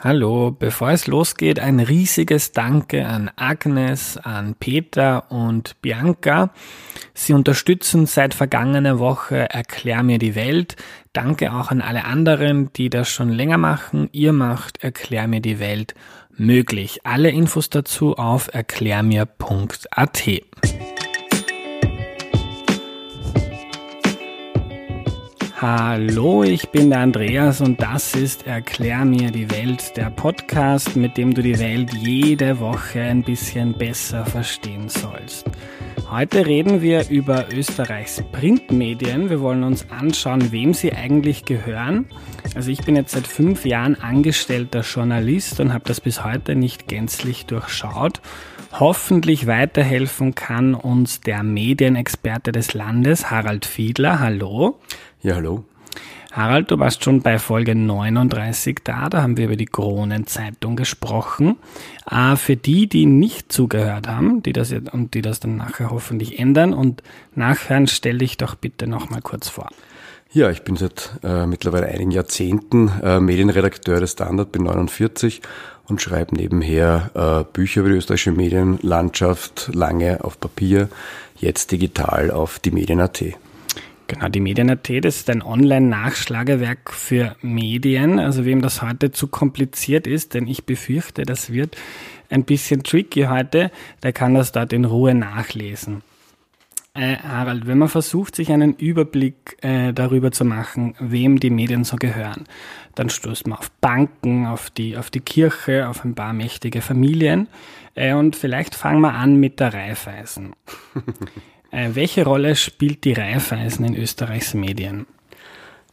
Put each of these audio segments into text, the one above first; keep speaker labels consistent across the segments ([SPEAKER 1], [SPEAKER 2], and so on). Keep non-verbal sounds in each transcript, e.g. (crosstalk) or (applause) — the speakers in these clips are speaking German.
[SPEAKER 1] Hallo, bevor es losgeht, ein riesiges Danke an Agnes, an Peter und Bianca. Sie unterstützen seit vergangener Woche Erklär mir die Welt. Danke auch an alle anderen, die das schon länger machen. Ihr macht Erklär mir die Welt möglich. Alle Infos dazu auf erklärmir.at. Hallo, ich bin der Andreas und das ist Erklär mir die Welt, der Podcast, mit dem du die Welt jede Woche ein bisschen besser verstehen sollst. Heute reden wir über Österreichs Printmedien. Wir wollen uns anschauen, wem sie eigentlich gehören. Also ich bin jetzt seit fünf Jahren angestellter Journalist und habe das bis heute nicht gänzlich durchschaut. Hoffentlich weiterhelfen kann uns der Medienexperte des Landes, Harald Fiedler. Hallo.
[SPEAKER 2] Ja, hallo.
[SPEAKER 1] Harald, du warst schon bei Folge 39 da, da haben wir über die Kronenzeitung gesprochen. Äh, für die, die nicht zugehört haben, die das jetzt, und die das dann nachher hoffentlich ändern und nachhören, stell dich doch bitte nochmal kurz vor.
[SPEAKER 2] Ja, ich bin seit äh, mittlerweile einigen Jahrzehnten äh, Medienredakteur des Standard, bin 49 und schreibe nebenher äh, Bücher über die österreichische Medienlandschaft, lange auf Papier, jetzt digital auf die Medien.at.
[SPEAKER 1] Genau, die Medien.at, das ist ein Online-Nachschlagewerk für Medien. Also wem das heute zu kompliziert ist, denn ich befürchte, das wird ein bisschen tricky heute, der kann das dort in Ruhe nachlesen. Äh, Harald, wenn man versucht, sich einen Überblick äh, darüber zu machen, wem die Medien so gehören, dann stößt man auf Banken, auf die, auf die Kirche, auf ein paar mächtige Familien. Äh, und vielleicht fangen wir an mit der Raiffeisen. (laughs) Äh, welche Rolle spielt die Raiffeisen in Österreichs Medien?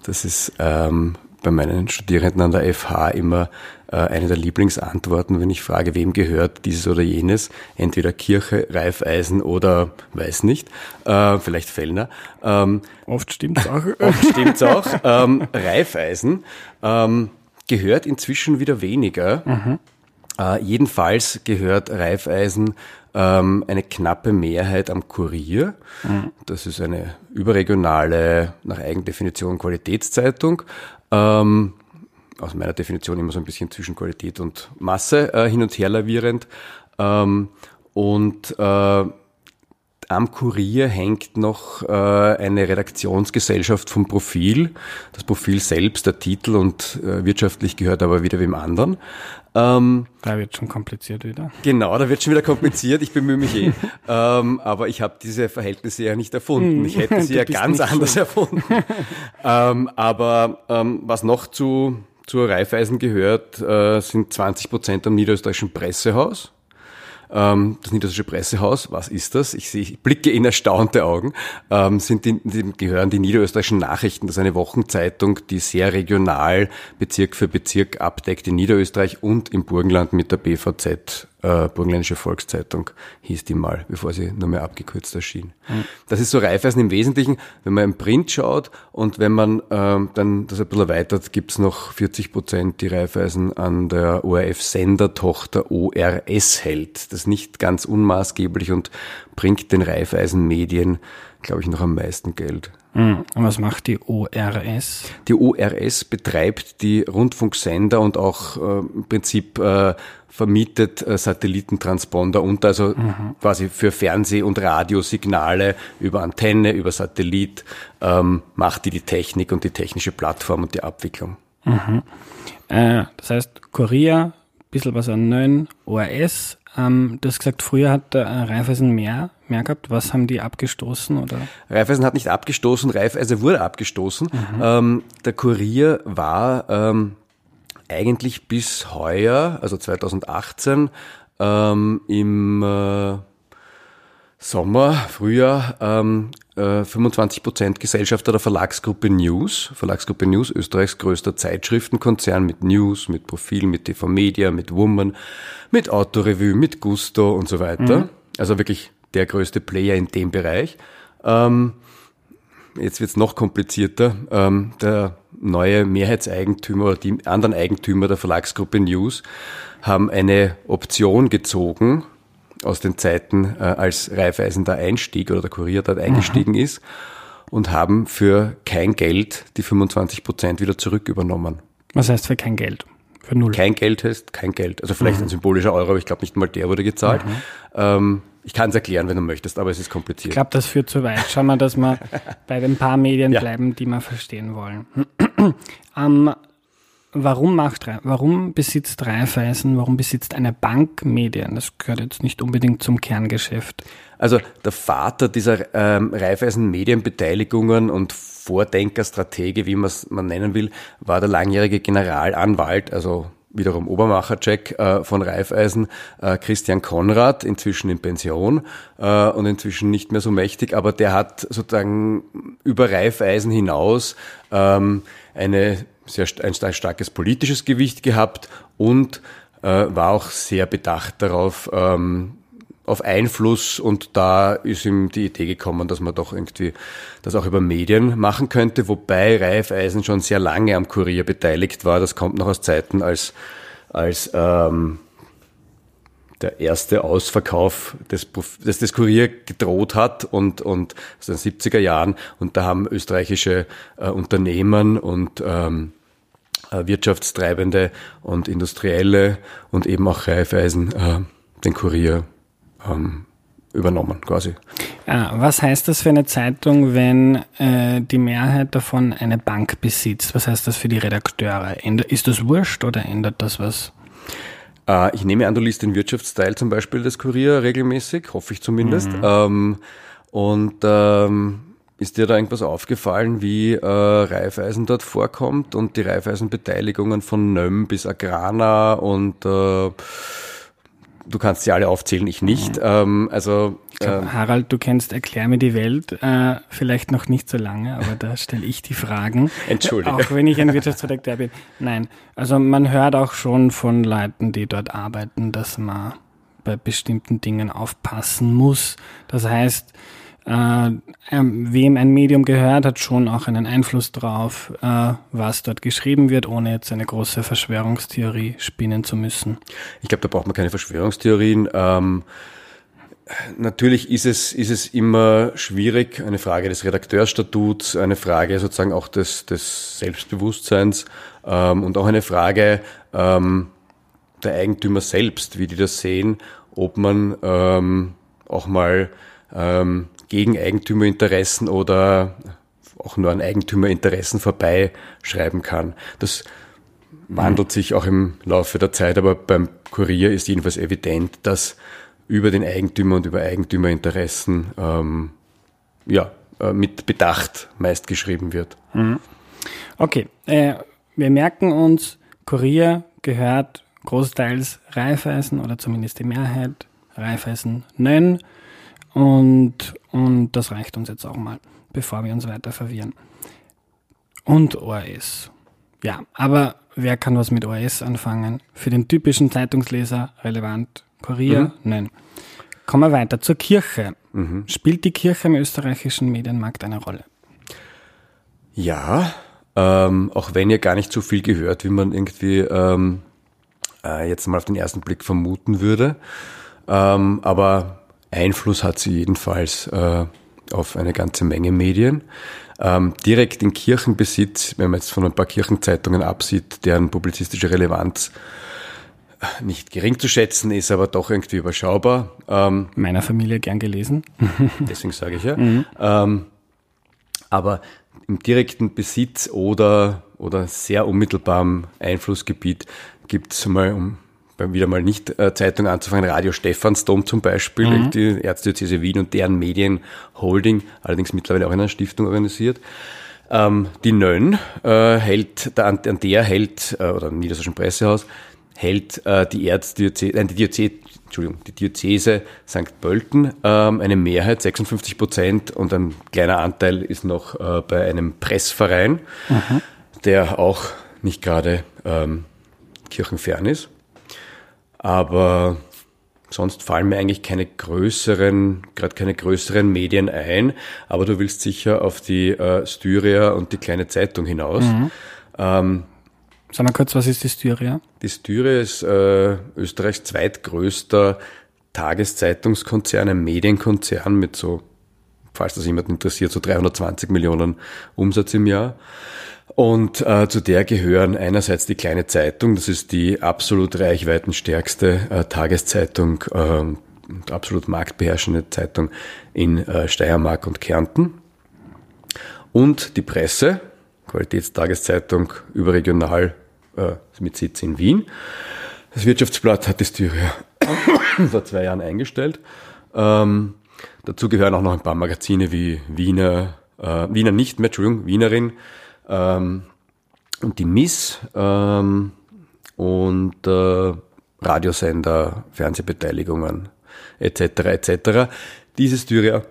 [SPEAKER 2] Das ist ähm, bei meinen Studierenden an der FH immer äh, eine der Lieblingsantworten, wenn ich frage, wem gehört dieses oder jenes. Entweder Kirche, Reifeisen oder weiß nicht, äh, vielleicht Fellner.
[SPEAKER 1] Ähm, oft stimmt's auch. (laughs)
[SPEAKER 2] oft stimmt's auch. Ähm, Reifeisen ähm, gehört inzwischen wieder weniger. Mhm. Äh, jedenfalls gehört Reifeisen ähm, eine knappe Mehrheit am Kurier. Mhm. Das ist eine überregionale, nach Eigendefinition Qualitätszeitung. Ähm, aus meiner Definition immer so ein bisschen zwischen Qualität und Masse äh, hin und her lavierend. Ähm, und äh, am Kurier hängt noch äh, eine Redaktionsgesellschaft vom Profil. Das Profil selbst, der Titel und äh, wirtschaftlich gehört aber wieder wem anderen.
[SPEAKER 1] Ähm, da wird schon kompliziert wieder.
[SPEAKER 2] Genau, da wird schon wieder kompliziert. Ich bemühe mich eh. (laughs) ähm, aber ich habe diese Verhältnisse ja nicht erfunden. Ich hätte sie (laughs) ja ganz anders so. erfunden. (laughs) ähm, aber ähm, was noch zu zur Raiffeisen gehört, äh, sind 20 Prozent am niederösterreichischen Pressehaus. Ähm, das Niederländische Pressehaus, was ist das? Ich, sehe, ich blicke in erstaunte Augen. Ähm, sind die, die, gehören die niederösterreichischen Nachrichten, das ist eine Wochenzeitung, die sehr regional Bezirk für Bezirk abdeckt in Niederösterreich und im Burgenland mit der BVZ äh, Burgenländische Volkszeitung hieß die mal, bevor sie nur mehr abgekürzt erschien. Mhm. Das ist so Reifeisen im Wesentlichen, wenn man im Print schaut und wenn man ähm, dann das ein bisschen erweitert, gibt's noch 40 Prozent, die Reifeisen an der ORF-Sendertochter ORS hält. Das ist nicht ganz unmaßgeblich und bringt den Reifeisen-Medien, glaube ich, noch am meisten Geld.
[SPEAKER 1] Mhm. Und was macht die ORS?
[SPEAKER 2] Die ORS betreibt die Rundfunksender und auch äh, im Prinzip äh, vermietet äh, Satellitentransponder und also mhm. quasi für Fernseh- und Radiosignale über Antenne, über Satellit ähm, macht die die Technik und die technische Plattform und die Abwicklung.
[SPEAKER 1] Mhm. Äh, das heißt, Kurier, bisschen was an Nön, ORS, ähm, du hast gesagt, früher hat äh, Raiffeisen mehr, mehr gehabt. Was haben die abgestoßen? Oder?
[SPEAKER 2] Raiffeisen hat nicht abgestoßen, Raiffeisen wurde abgestoßen. Mhm. Ähm, der Kurier war ähm, eigentlich bis heuer, also 2018, ähm, im äh, Sommer, Frühjahr, ähm, äh, 25 Prozent Gesellschafter der Verlagsgruppe News. Verlagsgruppe News, Österreichs größter Zeitschriftenkonzern mit News, mit Profil, mit TV Media, mit Woman, mit Autorevue, mit Gusto und so weiter. Mhm. Also wirklich der größte Player in dem Bereich. Ähm, jetzt wird's noch komplizierter. Ähm, der neue Mehrheitseigentümer oder die anderen Eigentümer der Verlagsgruppe News haben eine Option gezogen aus den Zeiten, äh, als Raiffeisen da einstieg oder der Kurier dort eingestiegen mhm. ist und haben für kein Geld die 25 Prozent wieder zurück übernommen.
[SPEAKER 1] Was heißt für kein Geld?
[SPEAKER 2] Für null. kein Geld hast, kein Geld. Also vielleicht mhm. ein symbolischer Euro, aber ich glaube nicht mal der wurde gezahlt. Mhm. Ähm, ich kann es erklären, wenn du möchtest, aber es ist kompliziert.
[SPEAKER 1] Ich glaube, das führt zu weit. Schauen wir, dass wir (laughs) bei den paar Medien ja. bleiben, die wir verstehen wollen. (clears throat) ähm, warum macht, warum besitzt Raiffeisen, warum besitzt eine Bank Medien? Das gehört jetzt nicht unbedingt zum Kerngeschäft.
[SPEAKER 2] Also der Vater dieser ähm, Raiffeisen Medienbeteiligungen und Vordenker, Stratege, wie man es nennen will, war der langjährige Generalanwalt, also wiederum Obermacher-Check äh, von Raiffeisen, äh, Christian Konrad, inzwischen in Pension äh, und inzwischen nicht mehr so mächtig, aber der hat sozusagen über Raiffeisen hinaus ähm, eine sehr, ein starkes politisches Gewicht gehabt und äh, war auch sehr bedacht darauf, ähm, auf Einfluss und da ist ihm die Idee gekommen, dass man doch irgendwie das auch über Medien machen könnte, wobei Raiffeisen schon sehr lange am Kurier beteiligt war. Das kommt noch aus Zeiten, als, als ähm, der erste Ausverkauf des, des, des Kurier gedroht hat und, und aus den 70er Jahren und da haben österreichische äh, Unternehmen und ähm, äh, Wirtschaftstreibende und Industrielle und eben auch Raiffeisen äh, den Kurier ähm, übernommen quasi.
[SPEAKER 1] Ah, was heißt das für eine Zeitung, wenn äh, die Mehrheit davon eine Bank besitzt? Was heißt das für die Redakteure? Ist das wurscht oder ändert das was?
[SPEAKER 2] Äh, ich nehme an, du liest den Wirtschaftsteil zum Beispiel des Kurier regelmäßig, hoffe ich zumindest. Mhm. Ähm, und ähm, ist dir da irgendwas aufgefallen, wie äh, Raiffeisen dort vorkommt und die Raiffeisen-Beteiligungen von Nöm bis Agrana und äh, Du kannst sie alle aufzählen, ich nicht. Mhm. Ähm, also
[SPEAKER 1] glaub, ähm, Harald, du kennst Erklär mir die Welt, äh, vielleicht noch nicht so lange, aber da stelle ich die Fragen.
[SPEAKER 2] Entschuldige.
[SPEAKER 1] Auch wenn ich ein Wirtschaftsredakteur bin. Nein, also man hört auch schon von Leuten, die dort arbeiten, dass man bei bestimmten Dingen aufpassen muss. Das heißt, äh, ähm, wem ein Medium gehört, hat schon auch einen Einfluss drauf, äh, was dort geschrieben wird, ohne jetzt eine große Verschwörungstheorie spinnen zu müssen.
[SPEAKER 2] Ich glaube, da braucht man keine Verschwörungstheorien. Ähm, natürlich ist es, ist es immer schwierig, eine Frage des Redakteursstatuts, eine Frage sozusagen auch des, des Selbstbewusstseins ähm, und auch eine Frage ähm, der Eigentümer selbst, wie die das sehen, ob man ähm, auch mal ähm, gegen Eigentümerinteressen oder auch nur an Eigentümerinteressen vorbei schreiben kann. Das wandelt sich auch im Laufe der Zeit, aber beim Kurier ist jedenfalls evident, dass über den Eigentümer und über Eigentümerinteressen ähm, ja, äh, mit Bedacht meist geschrieben wird. Mhm.
[SPEAKER 1] Okay, äh, wir merken uns, Kurier gehört großteils Raiffeisen oder zumindest die Mehrheit Raiffeisen Nönn. Und, und das reicht uns jetzt auch mal, bevor wir uns weiter verwirren. Und ORS. Ja, aber wer kann was mit ORS anfangen? Für den typischen Zeitungsleser relevant. Kurier? Mhm. Nein. Kommen wir weiter zur Kirche. Mhm. Spielt die Kirche im österreichischen Medienmarkt eine Rolle?
[SPEAKER 2] Ja, ähm, auch wenn ihr gar nicht so viel gehört, wie man irgendwie ähm, äh, jetzt mal auf den ersten Blick vermuten würde. Ähm, aber Einfluss hat sie jedenfalls äh, auf eine ganze Menge Medien. Ähm, direkt in Kirchenbesitz, wenn man jetzt von ein paar Kirchenzeitungen absieht, deren publizistische Relevanz nicht gering zu schätzen ist, aber doch irgendwie überschaubar.
[SPEAKER 1] Ähm, Meiner Familie gern gelesen. (laughs)
[SPEAKER 2] deswegen sage ich ja. Mhm. Ähm, aber im direkten Besitz oder, oder sehr unmittelbarem Einflussgebiet gibt es mal um wieder mal nicht äh, Zeitung anzufangen, Radio Stephansdom zum Beispiel, mhm. die Erzdiözese Wien und deren Medienholding, allerdings mittlerweile auch in einer Stiftung organisiert. Ähm, die Nönn äh, hält, an, an der hält, äh, oder im Niedersächsischen Pressehaus, hält äh, die Erzdiözese, nein, die Diözese, Entschuldigung, die Diözese St. Pölten ähm, eine Mehrheit, 56 Prozent, und ein kleiner Anteil ist noch äh, bei einem Pressverein, mhm. der auch nicht gerade ähm, kirchenfern ist. Aber sonst fallen mir eigentlich keine größeren, gerade keine größeren Medien ein. Aber du willst sicher auf die äh, Styria und die kleine Zeitung hinaus. Mhm.
[SPEAKER 1] Ähm, Sag mal kurz, was ist die Styria?
[SPEAKER 2] Die Styria ist äh, Österreichs zweitgrößter Tageszeitungskonzern, ein Medienkonzern mit so, falls das jemand interessiert, so 320 Millionen Umsatz im Jahr. Und äh, zu der gehören einerseits die kleine Zeitung, das ist die absolut reichweitenstärkste äh, Tageszeitung äh, und absolut marktbeherrschende Zeitung in äh, Steiermark und Kärnten. Und die Presse, Qualitätstageszeitung überregional äh, mit Sitz in Wien. Das Wirtschaftsblatt hat die Styria (coughs) vor zwei Jahren eingestellt. Ähm, dazu gehören auch noch ein paar Magazine wie Wiener, äh, Wiener nicht mehr, Entschuldigung, Wienerin, ähm, und die Miss ähm, und äh, Radiosender, Fernsehbeteiligungen etc. etc. Dieses Styria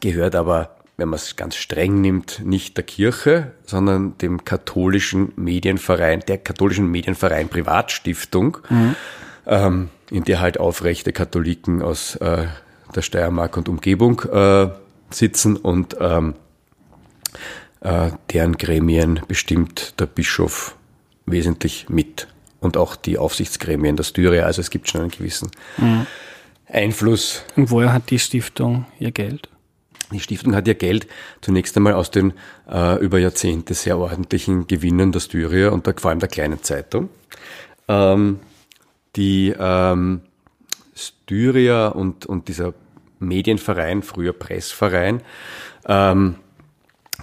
[SPEAKER 2] gehört aber, wenn man es ganz streng nimmt, nicht der Kirche, sondern dem katholischen Medienverein, der katholischen Medienverein Privatstiftung, mhm. ähm, in der halt aufrechte Katholiken aus äh, der Steiermark und Umgebung äh, sitzen und ähm, äh, deren Gremien bestimmt der Bischof wesentlich mit und auch die Aufsichtsgremien der Styria. Also es gibt schon einen gewissen mhm. Einfluss.
[SPEAKER 1] Und woher hat die Stiftung ihr Geld?
[SPEAKER 2] Die Stiftung hat ihr Geld zunächst einmal aus den äh, über Jahrzehnte sehr ordentlichen Gewinnen der Styria und der, vor allem der kleinen Zeitung. Ähm, die ähm, Styria und, und dieser Medienverein, früher Pressverein, ähm,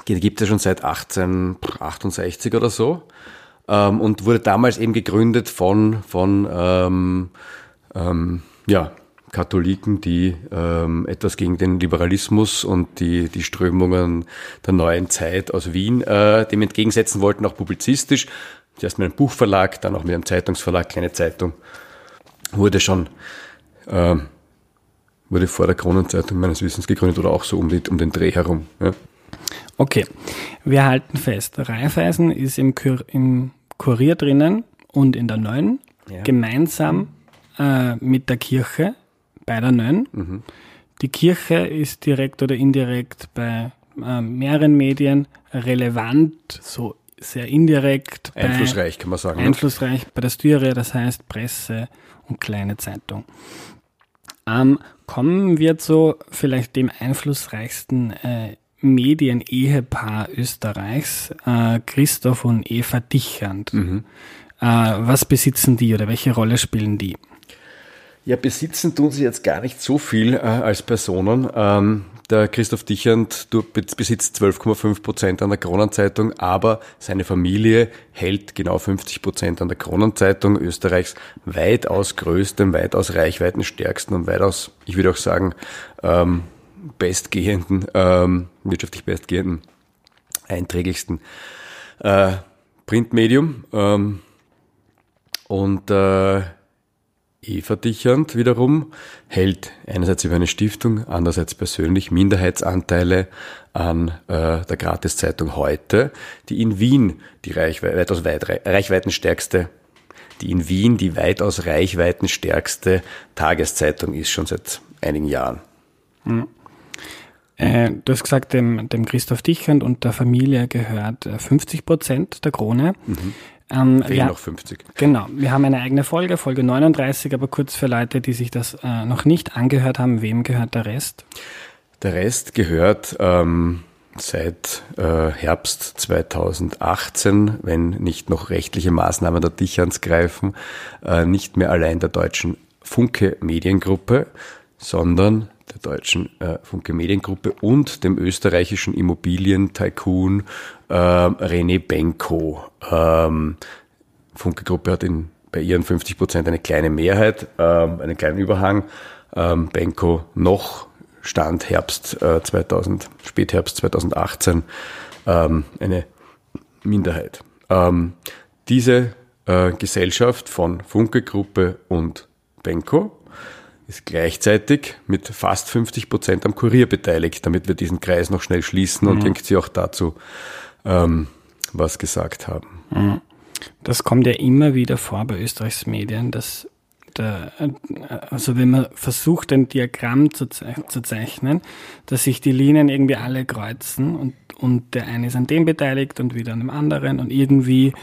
[SPEAKER 2] gibt es ja schon seit 1868 oder so ähm, und wurde damals eben gegründet von, von ähm, ähm, ja, Katholiken, die ähm, etwas gegen den Liberalismus und die, die Strömungen der neuen Zeit aus Wien äh, dem entgegensetzen wollten, auch publizistisch. Zuerst mit einem Buchverlag, dann auch mit einem Zeitungsverlag, kleine Zeitung. Wurde schon, äh, wurde vor der Kronenzeitung meines Wissens gegründet oder auch so um, die, um den Dreh herum. Ja.
[SPEAKER 1] Okay, wir halten fest, Raiffeisen ist im, Kur im Kurier drinnen und in der Neuen, ja. gemeinsam äh, mit der Kirche bei der Neuen. Mhm. Die Kirche ist direkt oder indirekt bei äh, mehreren Medien relevant, so sehr indirekt.
[SPEAKER 2] Einflussreich, kann man sagen.
[SPEAKER 1] Ne? Einflussreich ne? bei der Styria, das heißt Presse und kleine Zeitung. Ähm, kommen wir zu vielleicht dem einflussreichsten äh, Medienehepaar Österreichs, äh, Christoph und Eva Dichand. Mhm. Äh, was besitzen die oder welche Rolle spielen die?
[SPEAKER 2] Ja, besitzen tun sie jetzt gar nicht so viel äh, als Personen. Ähm, der Christoph Dichand besitzt 12,5 Prozent an der Kronenzeitung, aber seine Familie hält genau 50 Prozent an der Kronenzeitung, Österreichs weitaus größtem, weitaus reichweitenstärksten und weitaus, ich würde auch sagen, ähm, bestgehenden, ähm, wirtschaftlich bestgehenden, einträglichsten äh, Printmedium. Ähm, und äh, Eva Dichand wiederum hält einerseits über eine Stiftung, andererseits persönlich Minderheitsanteile an äh, der Gratiszeitung heute, die in Wien die Reichwe weitaus weit, reichweitenstärkste, die in Wien die weitaus reichweitenstärkste Tageszeitung ist, schon seit einigen Jahren.
[SPEAKER 1] Mhm. Äh, du hast gesagt, dem, dem Christoph Dichand und der Familie gehört 50 äh, Prozent der Krone. Mhm.
[SPEAKER 2] Ähm, Fehlen noch 50.
[SPEAKER 1] Genau. Wir haben eine eigene Folge, Folge 39, aber kurz für Leute, die sich das äh, noch nicht angehört haben, wem gehört der Rest?
[SPEAKER 2] Der Rest gehört ähm, seit äh, Herbst 2018, wenn nicht noch rechtliche Maßnahmen der Dichans greifen, äh, nicht mehr allein der deutschen Funke Mediengruppe, sondern der deutschen äh, Funke Mediengruppe und dem österreichischen Immobilien-Tycoon äh, René Benko. Ähm, Funke Gruppe hat in, bei ihren 50 Prozent eine kleine Mehrheit, ähm, einen kleinen Überhang. Ähm, Benko noch Stand Herbst äh, 2000, Spätherbst 2018 ähm, eine Minderheit. Ähm, diese äh, Gesellschaft von Funke Gruppe und Benko ist gleichzeitig mit fast 50 Prozent am Kurier beteiligt, damit wir diesen Kreis noch schnell schließen und mhm. denkt sie auch dazu ähm, was gesagt haben. Mhm.
[SPEAKER 1] Das kommt ja immer wieder vor bei Österreichs Medien, dass der, also wenn man versucht, ein Diagramm zu, zu, zeichnen, dass sich die Linien irgendwie alle kreuzen und, und der eine ist an dem beteiligt und wieder an dem anderen und irgendwie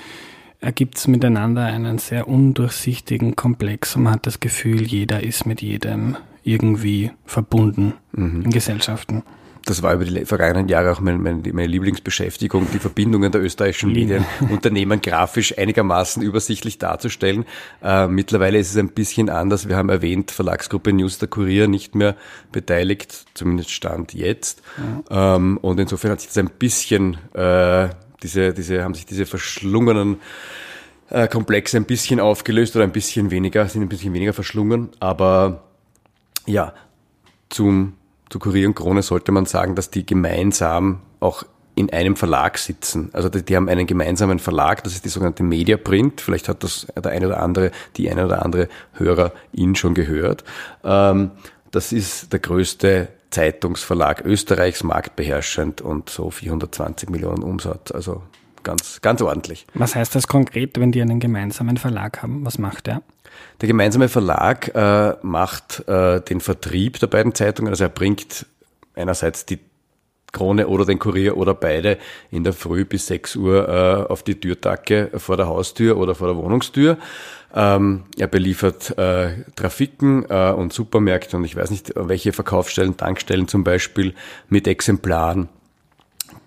[SPEAKER 1] ergibt es miteinander einen sehr undurchsichtigen Komplex und man hat das Gefühl, jeder ist mit jedem irgendwie verbunden mhm. in Gesellschaften.
[SPEAKER 2] das war über die vergangenen Jahre auch meine, meine, meine Lieblingsbeschäftigung, die Verbindungen der österreichischen Medienunternehmen (laughs) grafisch einigermaßen übersichtlich darzustellen. Äh, mittlerweile ist es ein bisschen anders. Wir haben erwähnt, Verlagsgruppe News der Kurier nicht mehr beteiligt, zumindest Stand jetzt. Ja. Ähm, und insofern hat sich das ein bisschen, äh, diese, diese, haben sich diese verschlungenen äh, Komplexe ein bisschen aufgelöst oder ein bisschen weniger, sind ein bisschen weniger verschlungen. Aber ja, zum zu Kurier und Krone sollte man sagen, dass die gemeinsam auch in einem Verlag sitzen. Also die, die, haben einen gemeinsamen Verlag, das ist die sogenannte Media Print. Vielleicht hat das der eine oder andere, die eine oder andere Hörer ihn schon gehört. Ähm, das ist der größte Zeitungsverlag Österreichs, marktbeherrschend und so 420 Millionen Umsatz. Also ganz, ganz ordentlich.
[SPEAKER 1] Was heißt das konkret, wenn die einen gemeinsamen Verlag haben? Was macht der?
[SPEAKER 2] Der gemeinsame Verlag äh, macht äh, den Vertrieb der beiden Zeitungen, also er bringt einerseits die Krone oder den Kurier oder beide in der Früh bis 6 Uhr äh, auf die Türtacke vor der Haustür oder vor der Wohnungstür. Ähm, er beliefert äh, Trafiken äh, und Supermärkte und ich weiß nicht, welche Verkaufsstellen, Tankstellen zum Beispiel mit Exemplaren.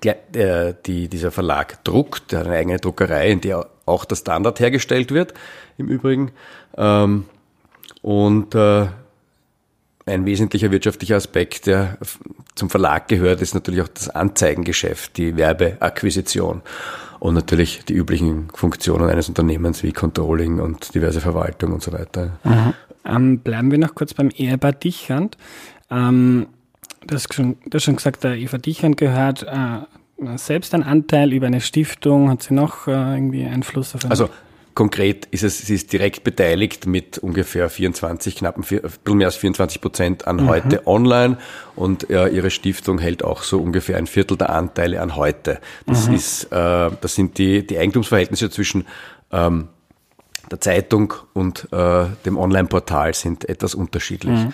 [SPEAKER 2] Der, äh, die, dieser Verlag druckt, der hat eine eigene Druckerei, in der auch der Standard hergestellt wird, im Übrigen. Ähm, und äh, ein wesentlicher wirtschaftlicher Aspekt, der zum Verlag gehört, ist natürlich auch das Anzeigengeschäft, die Werbeakquisition und natürlich die üblichen Funktionen eines Unternehmens wie Controlling und diverse Verwaltung und so weiter.
[SPEAKER 1] Ähm, bleiben wir noch kurz beim Ehepaar Dichand. Ähm, du, hast schon, du hast schon gesagt, der Eva Dichand gehört äh, selbst ein Anteil über eine Stiftung? Hat sie noch äh, irgendwie Einfluss auf
[SPEAKER 2] eine? Also konkret ist es, sie ist direkt beteiligt mit ungefähr 24, knapp ein bisschen mehr als 24 Prozent an mhm. heute online und äh, ihre Stiftung hält auch so ungefähr ein Viertel der Anteile an heute. Das mhm. ist, äh, das sind die, die Eigentumsverhältnisse zwischen ähm, der Zeitung und äh, dem Online-Portal sind etwas unterschiedlich. Mhm.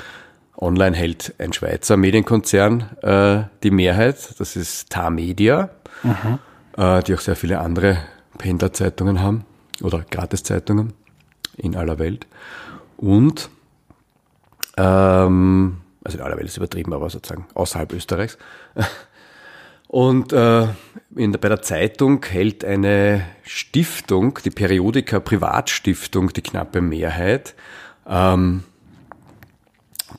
[SPEAKER 2] Online hält ein Schweizer Medienkonzern äh, die Mehrheit, das ist Tar Media, mhm. äh, die auch sehr viele andere Pendlerzeitungen haben oder Gratiszeitungen in aller Welt. Und, ähm, also in aller Welt ist übertrieben, aber sozusagen außerhalb Österreichs. (laughs) Und äh, in bei der Zeitung hält eine Stiftung, die Periodika Privatstiftung, die knappe Mehrheit. Ähm,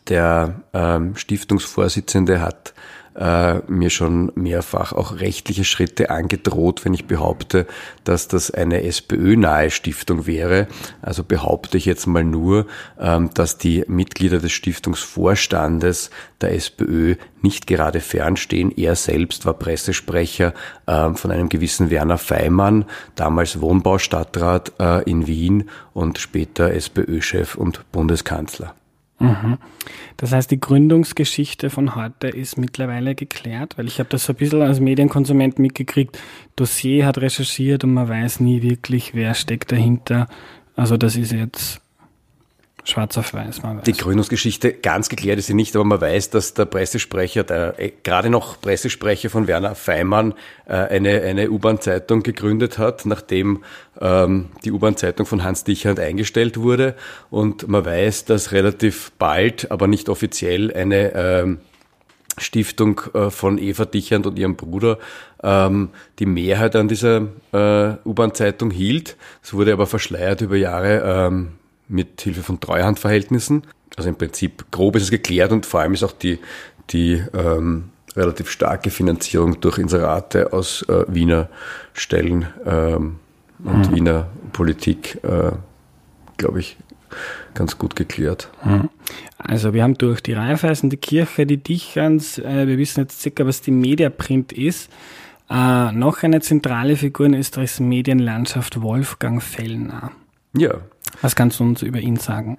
[SPEAKER 2] der ähm, Stiftungsvorsitzende hat äh, mir schon mehrfach auch rechtliche Schritte angedroht, wenn ich behaupte, dass das eine SPÖ-nahe Stiftung wäre. Also behaupte ich jetzt mal nur, ähm, dass die Mitglieder des Stiftungsvorstandes der SPÖ nicht gerade fernstehen. Er selbst war Pressesprecher äh, von einem gewissen Werner Feimann, damals Wohnbaustadtrat äh, in Wien und später SPÖ-Chef und Bundeskanzler.
[SPEAKER 1] Mhm. Das heißt, die Gründungsgeschichte von heute ist mittlerweile geklärt, weil ich habe das so ein bisschen als Medienkonsument mitgekriegt. Dossier hat recherchiert und man weiß nie wirklich, wer steckt dahinter. Also das ist jetzt Schwarz auf weiß,
[SPEAKER 2] man weiß. Die Gründungsgeschichte ganz geklärt ist sie nicht, aber man weiß, dass der Pressesprecher, der äh, gerade noch Pressesprecher von Werner Feimann, äh, eine, eine U-Bahn-Zeitung gegründet hat, nachdem ähm, die U-Bahn-Zeitung von Hans Dichand eingestellt wurde. Und man weiß, dass relativ bald, aber nicht offiziell, eine ähm, Stiftung äh, von Eva Dichand und ihrem Bruder ähm, die Mehrheit an dieser äh, U-Bahn-Zeitung hielt. Es wurde aber verschleiert über Jahre. Ähm, mit Hilfe von Treuhandverhältnissen. Also im Prinzip grob ist es geklärt und vor allem ist auch die, die ähm, relativ starke Finanzierung durch Inserate aus äh, Wiener Stellen ähm, und mhm. Wiener Politik, äh, glaube ich, ganz gut geklärt. Mhm.
[SPEAKER 1] Also wir haben durch die Raiffeisen, die Kirche, die Dichans, äh, wir wissen jetzt circa, was die Mediaprint ist. Äh, noch eine zentrale Figur in Österreichs Medienlandschaft, Wolfgang Fellner.
[SPEAKER 2] Ja,
[SPEAKER 1] was kannst du uns über ihn sagen?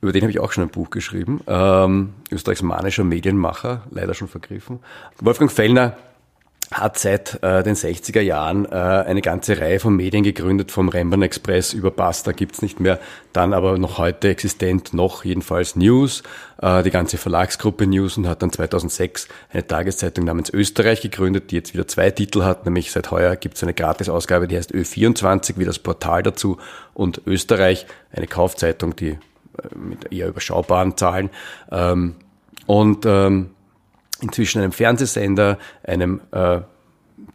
[SPEAKER 2] Über den habe ich auch schon ein Buch geschrieben. Ähm, Österreichs manischer Medienmacher, leider schon vergriffen. Wolfgang Fellner hat seit äh, den 60er Jahren äh, eine ganze Reihe von Medien gegründet, vom Rembrandt Express über Basta gibt's nicht mehr, dann aber noch heute existent, noch jedenfalls News, äh, die ganze Verlagsgruppe News und hat dann 2006 eine Tageszeitung namens Österreich gegründet, die jetzt wieder zwei Titel hat, nämlich seit heuer gibt's eine Gratisausgabe, die heißt Ö24, wie das Portal dazu und Österreich, eine Kaufzeitung, die äh, mit eher überschaubaren Zahlen ähm, und ähm, inzwischen einem Fernsehsender, einem äh,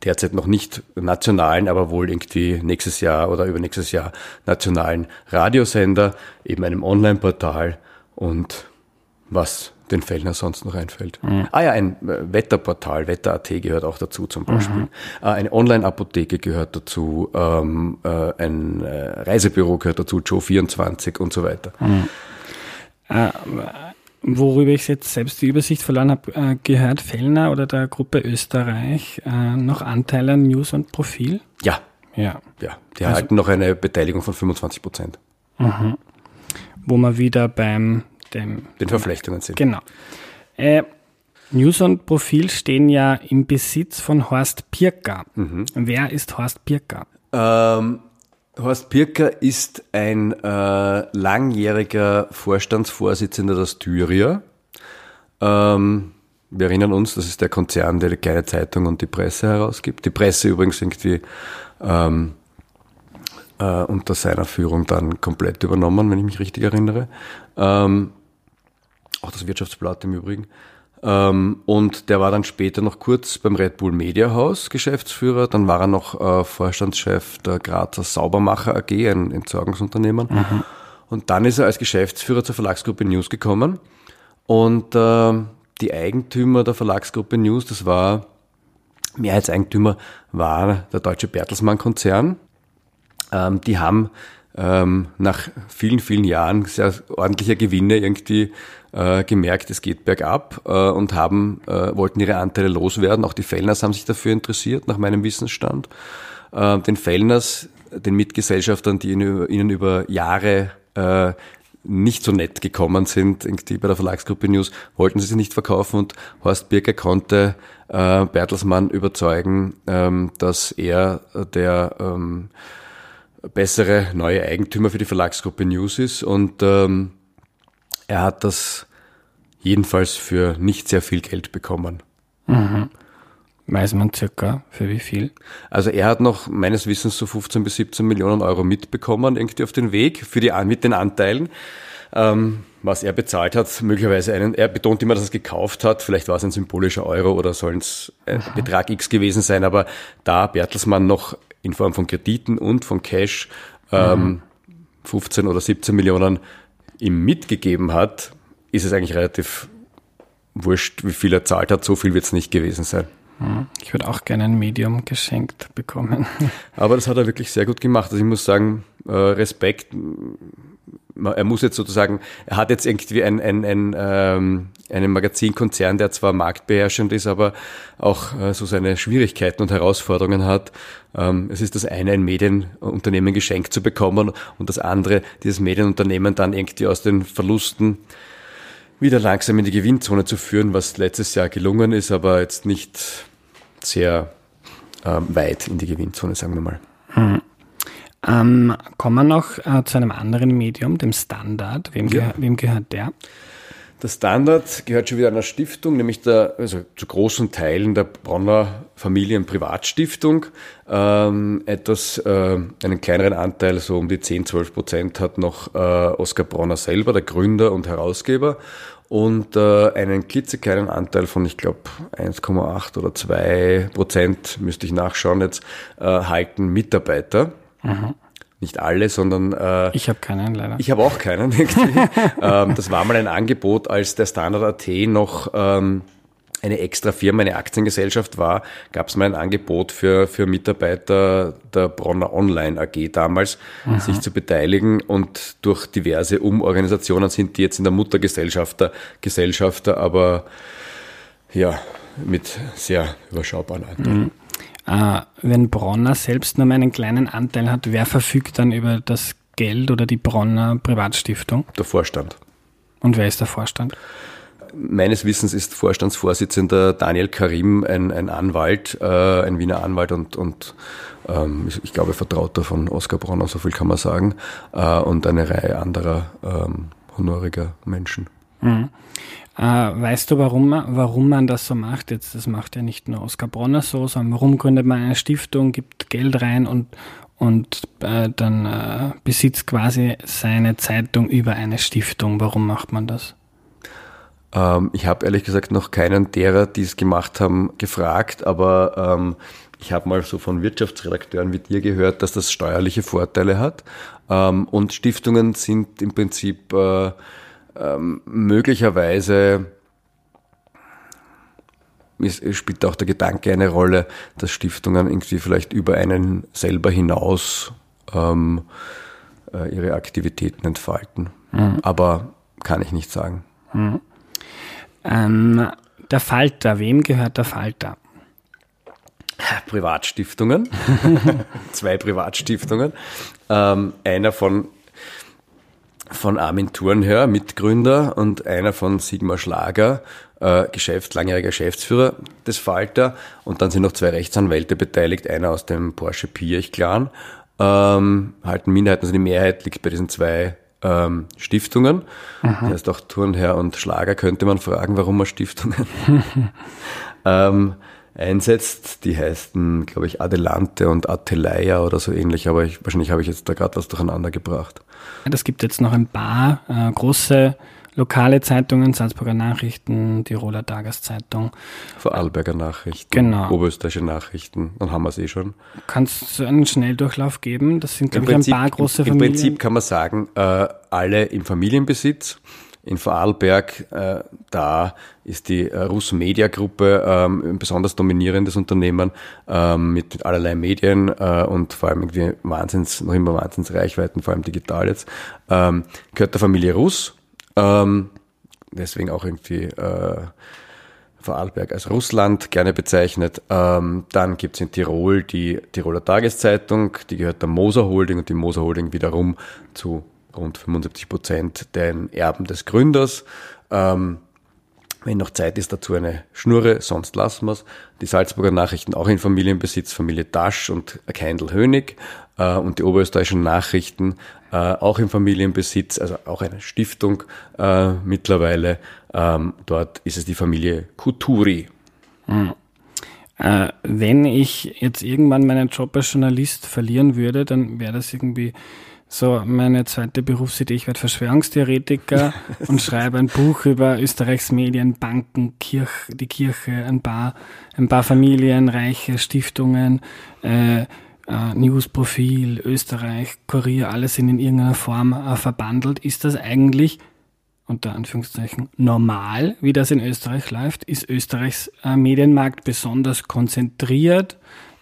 [SPEAKER 2] derzeit noch nicht nationalen, aber wohl irgendwie nächstes Jahr oder übernächstes Jahr nationalen Radiosender, eben einem Online-Portal und was den Fellner sonst noch einfällt. Mhm. Ah ja, ein äh, Wetterportal, Wetter.at gehört auch dazu zum Beispiel. Mhm. Äh, eine Online-Apotheke gehört dazu, ähm, äh, ein äh, Reisebüro gehört dazu, Joe24 und so weiter. Mhm.
[SPEAKER 1] Äh, worüber ich jetzt selbst die Übersicht verloren habe, äh, gehört Fellner oder der Gruppe Österreich noch Anteile an News und Profil?
[SPEAKER 2] Ja. Ja. Ja, die also, erhalten noch eine Beteiligung von 25 Prozent.
[SPEAKER 1] Mhm. Wo wir wieder beim dem,
[SPEAKER 2] den Verflechtungen sind.
[SPEAKER 1] Genau. Äh, News und Profil stehen ja im Besitz von Horst Pirker. Mhm. Wer ist Horst Pirker?
[SPEAKER 2] Ähm, Horst Pirker ist ein äh, langjähriger Vorstandsvorsitzender der Styria. Ähm, wir erinnern uns, das ist der Konzern, der die kleine Zeitung und die Presse herausgibt. Die Presse übrigens irgendwie ähm, äh, unter seiner Führung dann komplett übernommen, wenn ich mich richtig erinnere. Ähm, auch das Wirtschaftsblatt im Übrigen. Ähm, und der war dann später noch kurz beim Red Bull Media House Geschäftsführer. Dann war er noch äh, Vorstandschef der Grazer Saubermacher AG, ein Entsorgungsunternehmen. Mhm. Und dann ist er als Geschäftsführer zur Verlagsgruppe News gekommen. Und äh, die Eigentümer der Verlagsgruppe News, das war Mehrheitseigentümer, war der deutsche Bertelsmann-Konzern. Ähm, die haben ähm, nach vielen, vielen Jahren sehr ordentlicher Gewinne irgendwie äh, gemerkt, es geht bergab äh, und haben, äh, wollten ihre Anteile loswerden. Auch die Fellners haben sich dafür interessiert, nach meinem Wissensstand. Äh, den Fellners, den Mitgesellschaftern, die ihnen über Jahre äh, nicht so nett gekommen sind, irgendwie bei der Verlagsgruppe News, wollten sie sie nicht verkaufen und Horst Birker konnte äh, Bertelsmann überzeugen, ähm, dass er der ähm, bessere neue Eigentümer für die Verlagsgruppe News ist und ähm, er hat das jedenfalls für nicht sehr viel Geld bekommen.
[SPEAKER 1] Mhm. Weiß man circa für wie viel?
[SPEAKER 2] Also er hat noch meines Wissens so 15 bis 17 Millionen Euro mitbekommen, irgendwie auf den Weg für die, mit den Anteilen. Ähm, was er bezahlt hat, möglicherweise einen, er betont immer, dass er es gekauft hat, vielleicht war es ein symbolischer Euro oder soll es ein Betrag X gewesen sein, aber da Bertelsmann noch in Form von Krediten und von Cash ähm, 15 oder 17 Millionen ihm mitgegeben hat, ist es eigentlich relativ wurscht, wie viel er zahlt hat. So viel wird es nicht gewesen sein.
[SPEAKER 1] Mhm. Ich würde auch gerne ein Medium geschenkt bekommen.
[SPEAKER 2] Aber das hat er wirklich sehr gut gemacht. Also ich muss sagen, äh, Respekt er muss jetzt sozusagen, er hat jetzt irgendwie ein, ein, ein, ähm, einen Magazinkonzern, der zwar marktbeherrschend ist, aber auch äh, so seine Schwierigkeiten und Herausforderungen hat. Ähm, es ist das eine, ein Medienunternehmen geschenkt zu bekommen und das andere, dieses Medienunternehmen dann irgendwie aus den Verlusten wieder langsam in die Gewinnzone zu führen, was letztes Jahr gelungen ist, aber jetzt nicht sehr ähm, weit in die Gewinnzone, sagen wir mal.
[SPEAKER 1] Hm. Ähm, kommen wir noch äh, zu einem anderen Medium, dem Standard. Wem, ja. gehör, wem gehört der?
[SPEAKER 2] Der Standard gehört schon wieder einer Stiftung, nämlich der, also zu großen Teilen der Bronner Familien-Privatstiftung. Ähm, etwas, äh, einen kleineren Anteil, so um die 10, 12 Prozent, hat noch äh, Oskar Bronner selber, der Gründer und Herausgeber. Und äh, einen klitzekleinen Anteil von, ich glaube, 1,8 oder 2 Prozent, müsste ich nachschauen jetzt, äh, halten Mitarbeiter. Mhm. Nicht alle, sondern
[SPEAKER 1] äh, ich habe keinen leider.
[SPEAKER 2] Ich habe auch keinen. (laughs) ähm, das war mal ein Angebot, als der Standard AT noch ähm, eine extra Firma, eine Aktiengesellschaft war, gab es mal ein Angebot für, für Mitarbeiter der Bronner Online AG damals, mhm. sich zu beteiligen und durch diverse Umorganisationen sind die jetzt in der Muttergesellschafter, Gesellschafter, aber ja, mit sehr überschaubaren Anteilen. Mhm.
[SPEAKER 1] Äh, wenn Bronner selbst nur einen kleinen Anteil hat, wer verfügt dann über das Geld oder die Bronner Privatstiftung?
[SPEAKER 2] Der Vorstand.
[SPEAKER 1] Und wer ist der Vorstand?
[SPEAKER 2] Meines Wissens ist Vorstandsvorsitzender Daniel Karim ein, ein Anwalt, äh, ein Wiener Anwalt und, und ähm, ich, ich, glaube Vertrauter von Oskar Bronner, so viel kann man sagen, äh, und eine Reihe anderer ähm, honoriger Menschen. Mhm.
[SPEAKER 1] Äh, weißt du, warum man, warum man das so macht? Jetzt, das macht ja nicht nur Oskar Bronner so, sondern warum gründet man eine Stiftung, gibt Geld rein und, und äh, dann äh, besitzt quasi seine Zeitung über eine Stiftung. Warum macht man das?
[SPEAKER 2] Ähm, ich habe ehrlich gesagt noch keinen derer, die es gemacht haben, gefragt, aber ähm, ich habe mal so von Wirtschaftsredakteuren wie dir gehört, dass das steuerliche Vorteile hat. Ähm, und Stiftungen sind im Prinzip äh, ähm, möglicherweise spielt auch der Gedanke eine Rolle, dass Stiftungen irgendwie vielleicht über einen selber hinaus ähm, äh, ihre Aktivitäten entfalten. Mhm. Aber kann ich nicht sagen. Mhm.
[SPEAKER 1] Ähm, der Falter, wem gehört der Falter?
[SPEAKER 2] Privatstiftungen, (laughs) zwei Privatstiftungen. Ähm, einer von, von Armin Thurnhör, Mitgründer, und einer von Sigmar Schlager, äh, Geschäft, langjähriger Geschäftsführer des Falter. Und dann sind noch zwei Rechtsanwälte beteiligt, einer aus dem Porsche Piech-Clan. Ähm, halten Minderheiten, also die Mehrheit liegt bei diesen zwei ähm, Stiftungen. Mhm. Das heißt auch Turnherr und Schlager könnte man fragen, warum man Stiftungen (laughs) (laughs) ähm, einsetzt. Die heißen, glaube ich, Adelante und Ateleia oder so ähnlich, aber ich, wahrscheinlich habe ich jetzt da gerade was durcheinander gebracht.
[SPEAKER 1] Es gibt jetzt noch ein paar äh, große lokale Zeitungen, Salzburger Nachrichten, Tiroler Tageszeitung.
[SPEAKER 2] Vorarlberger Nachrichten,
[SPEAKER 1] genau.
[SPEAKER 2] Oberösterreichische Nachrichten, dann haben wir es eh schon.
[SPEAKER 1] Kannst du einen Schnelldurchlauf geben? Das sind, glaube ich, ein paar große
[SPEAKER 2] Familien. Im Prinzip kann man sagen, äh, alle im Familienbesitz. In Vorarlberg, äh, da ist die äh, Russ Media Gruppe ähm, ein besonders dominierendes Unternehmen ähm, mit, allerlei Medien äh, und vor allem irgendwie Wahnsinns, noch immer Wahnsinnsreichweiten, vor allem digital jetzt. Ähm, gehört der Familie Russ ähm, deswegen auch irgendwie äh, Vorarlberg als Russland gerne bezeichnet. Ähm, dann gibt's in Tirol die Tiroler Tageszeitung, die gehört der Moser Holding und die Moser Holding wiederum zu rund 75 Prozent den Erben des Gründers. Ähm, wenn noch Zeit ist, dazu eine Schnurre, sonst lassen wir's. Die Salzburger Nachrichten auch in Familienbesitz, Familie Dasch und Keindl Hönig äh, und die oberösterreichischen Nachrichten äh, auch im Familienbesitz, also auch eine Stiftung äh, mittlerweile. Ähm, dort ist es die Familie Kuturi.
[SPEAKER 1] Mhm. Wenn ich jetzt irgendwann meinen Job als Journalist verlieren würde, dann wäre das irgendwie so meine zweite Berufsidee. Ich werde Verschwörungstheoretiker (laughs) und schreibe ein Buch über Österreichs Medien, Banken, Kirch, die Kirche, ein paar, ein paar Familien, reiche Stiftungen, äh, äh, Newsprofil, Österreich, Kurier, alles sind in irgendeiner Form äh, verbandelt. Ist das eigentlich unter Anführungszeichen normal, wie das in Österreich läuft? Ist Österreichs äh, Medienmarkt besonders konzentriert?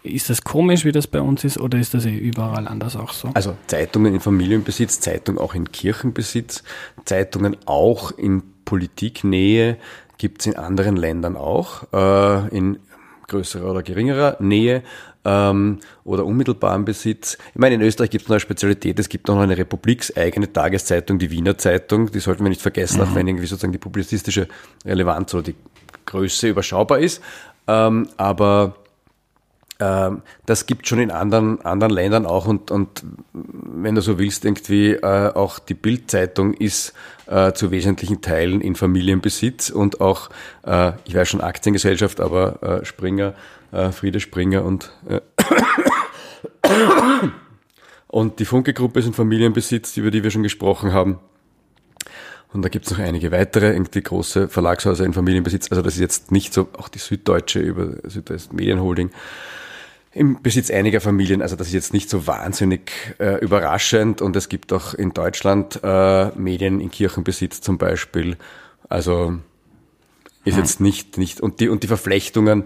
[SPEAKER 1] Ist das komisch, wie das bei uns ist, oder ist das eh überall anders auch so?
[SPEAKER 2] Also Zeitungen in Familienbesitz, Zeitungen auch in Kirchenbesitz, Zeitungen auch in Politiknähe gibt es in anderen Ländern auch, äh, in größerer oder geringerer Nähe ähm, oder unmittelbaren Besitz. Ich meine, in Österreich gibt es noch eine Spezialität, es gibt noch eine republikseigene Tageszeitung, die Wiener Zeitung, die sollten wir nicht vergessen, mhm. auch wenn irgendwie sozusagen die publizistische Relevanz oder die Größe überschaubar ist. Ähm, aber das gibt schon in anderen, anderen Ländern auch und, und wenn du so willst, irgendwie äh, auch die Bildzeitung ist äh, zu wesentlichen Teilen in Familienbesitz und auch, äh, ich weiß schon Aktiengesellschaft, aber äh, Springer äh, Friede Springer und, äh, und die Funke-Gruppe ist ein Familienbesitz, über die wir schon gesprochen haben. Und da gibt es noch einige weitere, irgendwie große Verlagshäuser in Familienbesitz. Also das ist jetzt nicht so, auch die Süddeutsche über Südwest Medienholding im Besitz einiger Familien. Also das ist jetzt nicht so wahnsinnig äh, überraschend. Und es gibt auch in Deutschland äh, Medien in Kirchenbesitz zum Beispiel. Also ist jetzt nicht, nicht, und die, und die Verflechtungen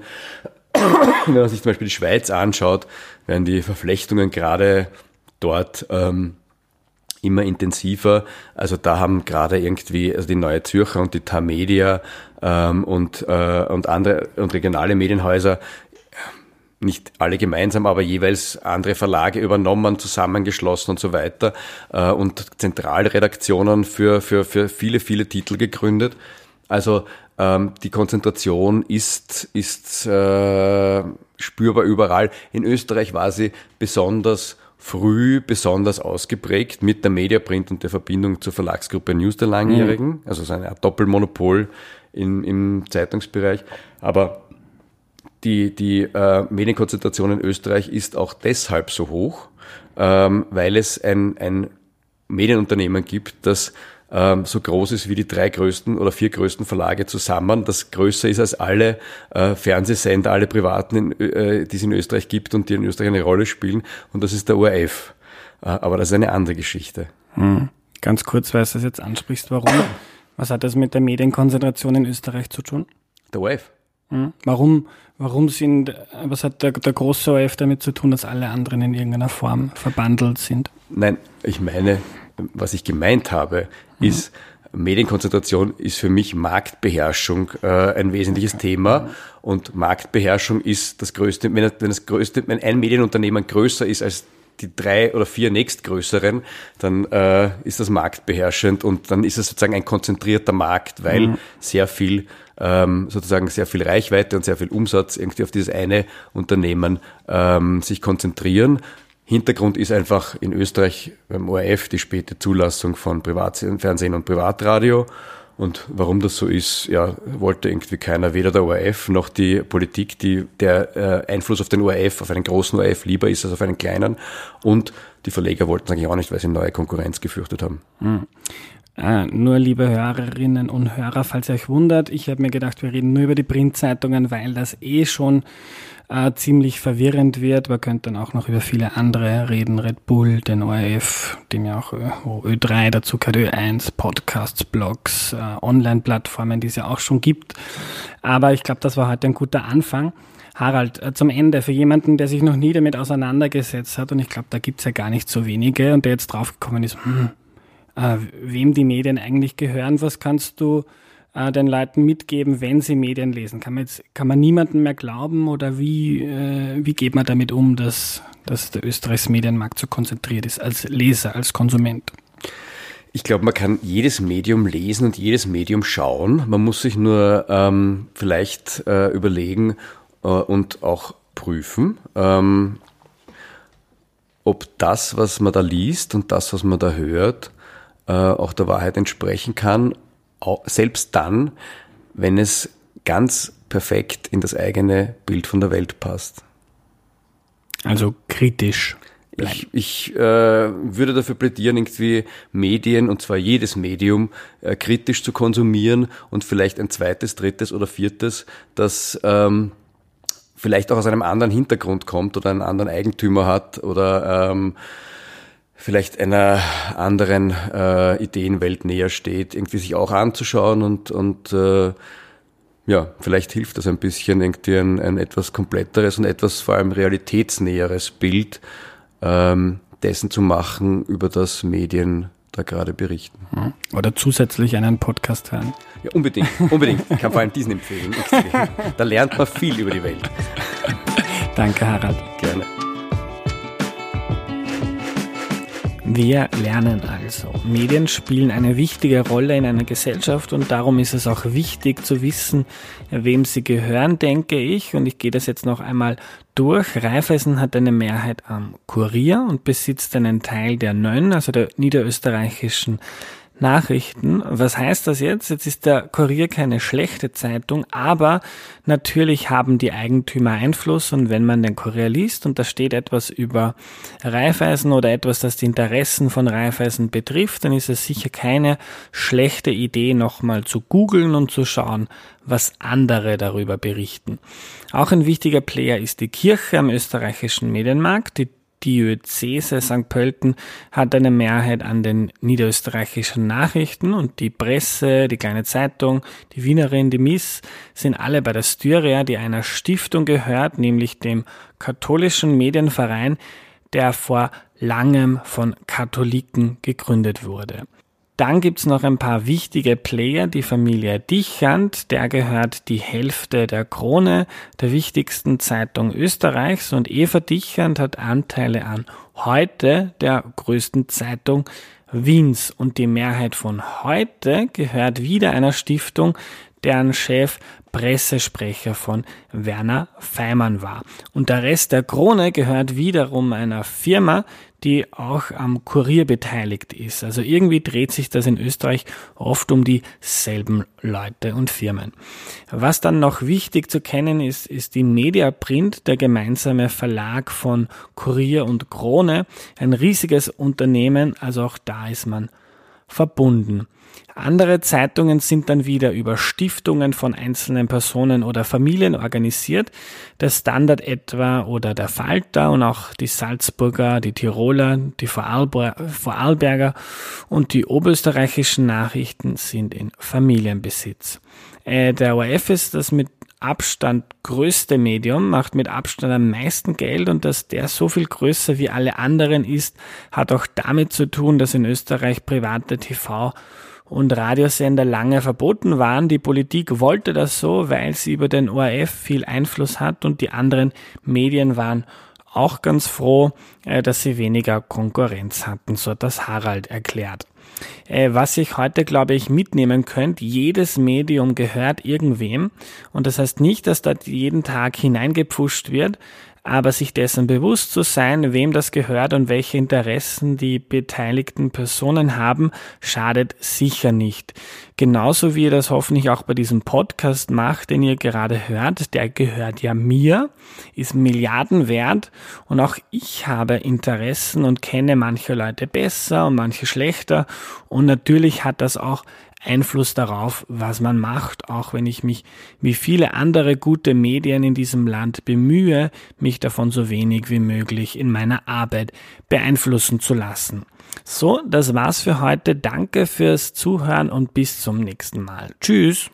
[SPEAKER 2] (coughs) wenn man sich zum Beispiel die Schweiz anschaut, werden die Verflechtungen gerade dort ähm, immer intensiver. Also da haben gerade irgendwie also die Neue Zürcher und die Tamedia ähm, und, äh, und andere und regionale Medienhäuser nicht alle gemeinsam, aber jeweils andere Verlage übernommen, zusammengeschlossen und so weiter äh, und Zentralredaktionen für, für, für viele, viele Titel gegründet. Also ähm, die Konzentration ist, ist äh, spürbar überall. In Österreich war sie besonders früh besonders ausgeprägt mit der Mediaprint und der Verbindung zur Verlagsgruppe News der Langjährigen, mhm. also so eine Art Doppelmonopol in, im Zeitungsbereich. Aber die, die äh, Medienkonzentration in Österreich ist auch deshalb so hoch, ähm, weil es ein, ein Medienunternehmen gibt, das ähm, so groß ist wie die drei größten oder vier größten Verlage zusammen, das größer ist als alle äh, Fernsehsender, alle privaten, in, äh, die es in Österreich gibt und die in Österreich eine Rolle spielen. Und das ist der ORF. Äh, aber das ist eine andere Geschichte.
[SPEAKER 1] Hm. Ganz kurz, weil du das jetzt ansprichst, warum? Was hat das mit der Medienkonzentration in Österreich zu tun?
[SPEAKER 2] Der ORF.
[SPEAKER 1] Hm. Warum, warum sind, was hat der, der große ORF damit zu tun, dass alle anderen in irgendeiner Form verbandelt sind?
[SPEAKER 2] Nein, ich meine, was ich gemeint habe, ist, Medienkonzentration ist für mich Marktbeherrschung äh, ein wesentliches Thema und Marktbeherrschung ist das größte, wenn, wenn das größte, wenn ein Medienunternehmen größer ist als die drei oder vier nächstgrößeren, dann äh, ist das marktbeherrschend und dann ist es sozusagen ein konzentrierter Markt, weil mhm. sehr viel ähm, sozusagen sehr viel Reichweite und sehr viel Umsatz irgendwie auf dieses eine Unternehmen ähm, sich konzentrieren. Hintergrund ist einfach in Österreich beim ORF die späte Zulassung von Privatfernsehen und Privatradio. Und warum das so ist, ja, wollte irgendwie keiner, weder der ORF noch die Politik, die der äh, Einfluss auf den ORF, auf einen großen ORF lieber ist als auf einen kleinen. Und die Verleger wollten es eigentlich auch nicht, weil sie neue Konkurrenz gefürchtet haben.
[SPEAKER 1] Mhm. Äh, nur liebe Hörerinnen und Hörer, falls ihr euch wundert, ich habe mir gedacht, wir reden nur über die Printzeitungen, weil das eh schon äh, ziemlich verwirrend wird. Man könnte dann auch noch über viele andere reden, Red Bull, den ORF, dem ja auch Ö3, dazu gehört Ö1, Podcasts, Blogs, äh, Online-Plattformen, die es ja auch schon gibt. Aber ich glaube, das war heute ein guter Anfang. Harald, äh, zum Ende, für jemanden, der sich noch nie damit auseinandergesetzt hat, und ich glaube, da gibt's ja gar nicht so wenige, und der jetzt draufgekommen ist, hm, äh, wem die Medien eigentlich gehören, was kannst du äh, den Leuten mitgeben, wenn sie Medien lesen? Kann man jetzt, kann man niemandem mehr glauben oder wie, äh, wie geht man damit um, dass, dass der Österreichs Medienmarkt so konzentriert ist als Leser, als Konsument?
[SPEAKER 2] Ich glaube, man kann jedes Medium lesen und jedes Medium schauen. Man muss sich nur ähm, vielleicht äh, überlegen äh, und auch prüfen, ähm, ob das, was man da liest und das, was man da hört, äh, auch der Wahrheit entsprechen kann selbst dann, wenn es ganz perfekt in das eigene Bild von der Welt passt.
[SPEAKER 1] Also kritisch.
[SPEAKER 2] Ich, ich äh, würde dafür plädieren, irgendwie Medien, und zwar jedes Medium, äh, kritisch zu konsumieren und vielleicht ein zweites, drittes oder viertes, das ähm, vielleicht auch aus einem anderen Hintergrund kommt oder einen anderen Eigentümer hat oder ähm, vielleicht einer anderen äh, Ideenwelt näher steht, irgendwie sich auch anzuschauen und, und äh, ja, vielleicht hilft das ein bisschen, irgendwie ein, ein etwas kompletteres und etwas vor allem realitätsnäheres Bild ähm, dessen zu machen, über das Medien da gerade berichten.
[SPEAKER 1] Oder zusätzlich einen Podcast hören.
[SPEAKER 2] Ja, unbedingt, unbedingt. Ich kann vor allem diesen empfehlen. (laughs) Da lernt man viel über die Welt.
[SPEAKER 1] Danke, Harald.
[SPEAKER 2] Gerne.
[SPEAKER 1] Wir lernen also. Medien spielen eine wichtige Rolle in einer Gesellschaft und darum ist es auch wichtig zu wissen, wem sie gehören, denke ich. Und ich gehe das jetzt noch einmal durch. Raiffeisen hat eine Mehrheit am Kurier und besitzt einen Teil der Nön, also der niederösterreichischen Nachrichten. Was heißt das jetzt? Jetzt ist der Kurier keine schlechte Zeitung, aber natürlich haben die Eigentümer Einfluss und wenn man den Kurier liest und da steht etwas über Raiffeisen oder etwas, das die Interessen von Raiffeisen betrifft, dann ist es sicher keine schlechte Idee, nochmal zu googeln und zu schauen, was andere darüber berichten. Auch ein wichtiger Player ist die Kirche am österreichischen Medienmarkt. Die Diözese St. Pölten hat eine Mehrheit an den niederösterreichischen Nachrichten und die Presse, die kleine Zeitung, die Wienerin, die Miss sind alle bei der Styria, die einer Stiftung gehört, nämlich dem katholischen Medienverein, der vor langem von Katholiken gegründet wurde. Dann gibt's noch ein paar wichtige Player, die Familie Dichand, der gehört die Hälfte der Krone, der wichtigsten Zeitung Österreichs. Und Eva Dichand hat Anteile an heute, der größten Zeitung Wiens. Und die Mehrheit von heute gehört wieder einer Stiftung, deren Chef Pressesprecher von Werner Feimann war. Und der Rest der Krone gehört wiederum einer Firma, die auch am Kurier beteiligt ist. Also irgendwie dreht sich das in Österreich oft um dieselben Leute und Firmen. Was dann noch wichtig zu kennen ist, ist die Media Print, der gemeinsame Verlag von Kurier und Krone. Ein riesiges Unternehmen, also auch da ist man verbunden. Andere Zeitungen sind dann wieder über Stiftungen von einzelnen Personen oder Familien organisiert. Der Standard etwa oder der Falter und auch die Salzburger, die Tiroler, die Vorarlberger und die oberösterreichischen Nachrichten sind in Familienbesitz. Äh, der ORF ist das mit Abstand größte Medium, macht mit Abstand am meisten Geld und dass der so viel größer wie alle anderen ist, hat auch damit zu tun, dass in Österreich private TV und Radiosender lange verboten waren. Die Politik wollte das so, weil sie über den ORF viel Einfluss hat und die anderen Medien waren auch ganz froh, äh, dass sie weniger Konkurrenz hatten, so hat das Harald erklärt. Äh, was ich heute, glaube ich, mitnehmen könnt, jedes Medium gehört irgendwem. Und das heißt nicht, dass da jeden Tag hineingepfuscht wird, aber sich dessen bewusst zu sein, wem das gehört und welche Interessen die beteiligten Personen haben, schadet sicher nicht. Genauso wie ihr das hoffentlich auch bei diesem Podcast macht, den ihr gerade hört, der gehört ja mir, ist Milliarden wert und auch ich habe Interessen und kenne manche Leute besser und manche schlechter und natürlich hat das auch Einfluss darauf, was man macht, auch wenn ich mich wie viele andere gute Medien in diesem Land bemühe, mich davon so wenig wie möglich in meiner Arbeit beeinflussen zu lassen. So, das war's für heute. Danke fürs Zuhören und bis zum nächsten Mal. Tschüss.